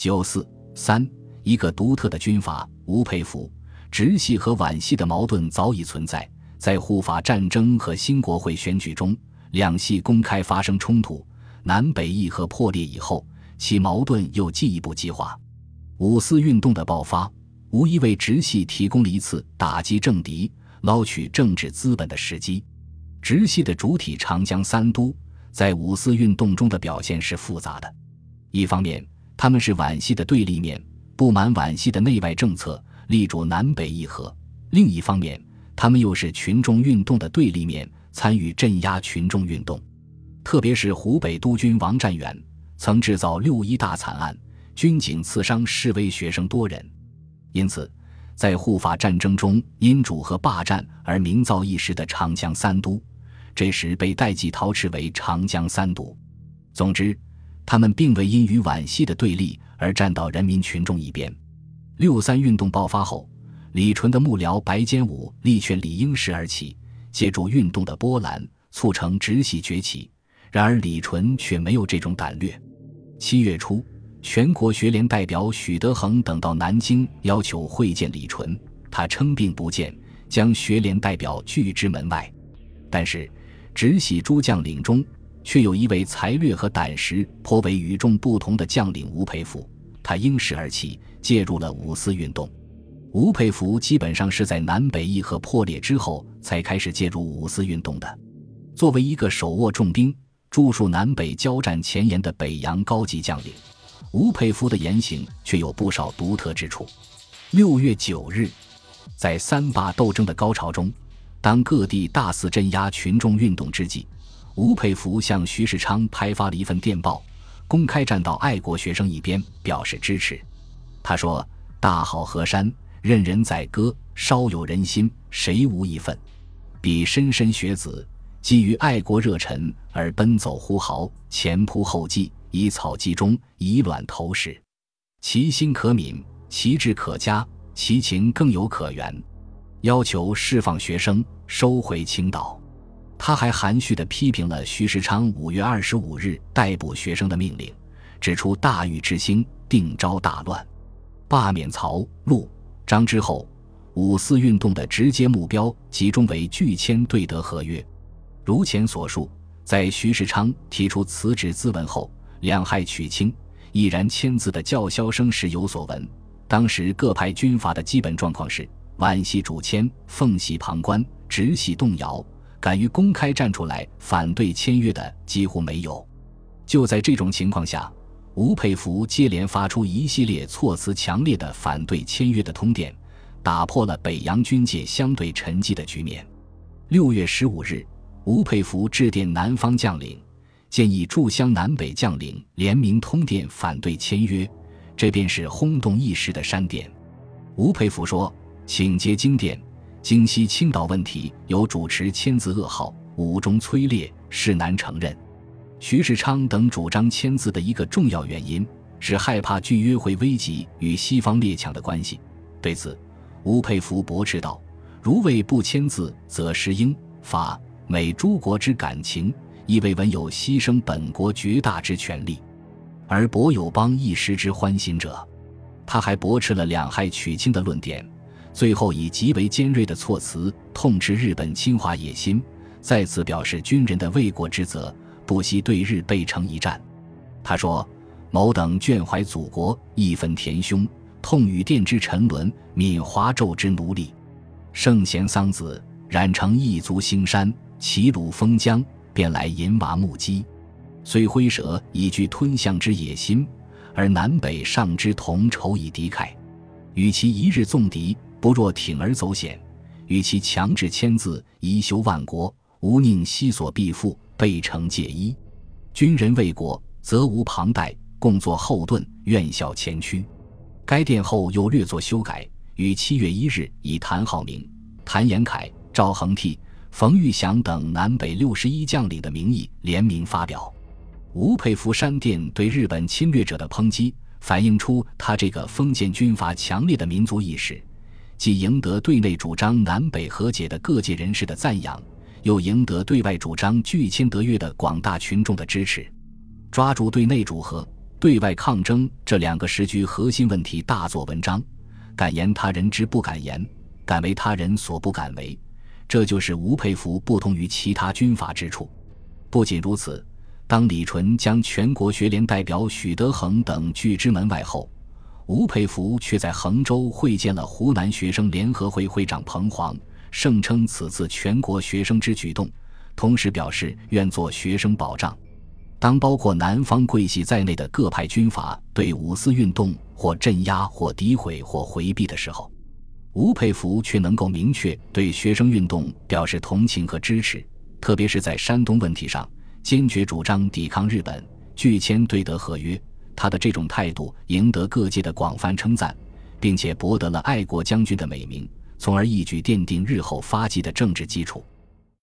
九四三，一个独特的军阀吴佩孚，直系和皖系的矛盾早已存在，在护法战争和新国会选举中，两系公开发生冲突，南北议和破裂以后，其矛盾又进一步激化。五四运动的爆发，无疑为直系提供了一次打击政敌、捞取政治资本的时机。直系的主体长江三都，在五四运动中的表现是复杂的。一方面，他们是皖系的对立面，不满皖系的内外政策，力主南北议和；另一方面，他们又是群众运动的对立面，参与镇压群众运动。特别是湖北督军王占元，曾制造六一大惨案。军警刺伤示威学生多人，因此，在护法战争中因主和霸占而名噪一时的长江三都，这时被代际陶斥为长江三都。总之，他们并未因与皖系的对立而站到人民群众一边。六三运动爆发后，李纯的幕僚白坚武力劝李英时而起，借助运动的波澜促成直系崛起。然而，李纯却没有这种胆略。七月初。全国学联代表许德衡等到南京要求会见李纯，他称病不见，将学联代表拒之门外。但是，直系诸将领中却有一位才略和胆识颇为与众不同的将领吴佩孚，他因势而起，介入了五四运动。吴佩孚基本上是在南北议和破裂之后才开始介入五四运动的。作为一个手握重兵、驻戍南北交战前沿的北洋高级将领。吴佩孚的言行却有不少独特之处。六月九日，在三八斗争的高潮中，当各地大肆镇压群众运动之际，吴佩孚向徐世昌拍发了一份电报，公开站到爱国学生一边，表示支持。他说：“大好河山，任人宰割，稍有人心，谁无一份？彼莘莘学子，基于爱国热忱而奔走呼号，前仆后继。”以草记中，以卵投石，其心可悯，其志可嘉，其情更有可原。要求释放学生，收回青岛。他还含蓄地批评了徐世昌五月二十五日逮捕学生的命令，指出大狱之兴，定招大乱。罢免曹、陆、张之后，五四运动的直接目标集中为拒签对德合约。如前所述，在徐世昌提出辞职咨文后。两害取轻，毅然签字的叫嚣声时有所闻。当时各派军阀的基本状况是：皖系主签，奉系旁观，直系动摇。敢于公开站出来反对签约的几乎没有。就在这种情况下，吴佩孚接连发出一系列措辞强烈的反对签约的通电，打破了北洋军界相对沉寂的局面。六月十五日，吴佩孚致电南方将领。建议驻湘南北将领联名通电反对签约，这便是轰动一时的山电。吴佩孚说：“请接经电，京西青岛问题有主持签字噩耗，武中催烈，是难承认。”徐世昌等主张签字的一个重要原因是害怕拒约会危及与西方列强的关系。对此，吴佩孚驳斥道：“如为不签字，则失英法美诸国之感情。”亦未闻有牺牲本国绝大之权利，而博友邦一时之欢心者。他还驳斥了两害取轻的论点，最后以极为尖锐的措辞痛斥日本侵华野心，再次表示军人的为国之责，不惜对日背城一战。他说：“某等眷怀祖国，义愤填胸，痛与电之沉沦，悯华胄之奴隶。圣贤桑梓染成一足兴山，齐鲁封疆。”便来银娃木屐，虽挥舍以具吞象之野心，而南北上之同仇以敌忾。与其一日纵敌，不若铤而走险；与其强制签字，以修万国，吾宁悉所必复，备成戒衣。军人为国，责无旁贷，共作后盾，愿效前驱。该电后又略作修改，于七月一日以谭浩明、谭延闿、赵恒惕。冯玉祥等南北六十一将领的名义联名发表。吴佩孚山电对日本侵略者的抨击，反映出他这个封建军阀强烈的民族意识，既赢得对内主张南北和解的各界人士的赞扬，又赢得对外主张拒签德约的广大群众的支持。抓住对内主和对外抗争这两个时局核心问题大做文章，敢言他人之不敢言，敢为他人所不敢为。这就是吴佩孚不同于其他军阀之处。不仅如此，当李纯将全国学联代表许德衡等拒之门外后，吴佩孚却在衡州会见了湖南学生联合会会长彭黄，声称此次全国学生之举动，同时表示愿做学生保障。当包括南方桂系在内的各派军阀对五四运动或镇压、或诋毁、或回避的时候，吴佩孚却能够明确对学生运动表示同情和支持，特别是在山东问题上，坚决主张抵抗日本，拒签对德合约。他的这种态度赢得各界的广泛称赞，并且博得了爱国将军的美名，从而一举奠定日后发迹的政治基础。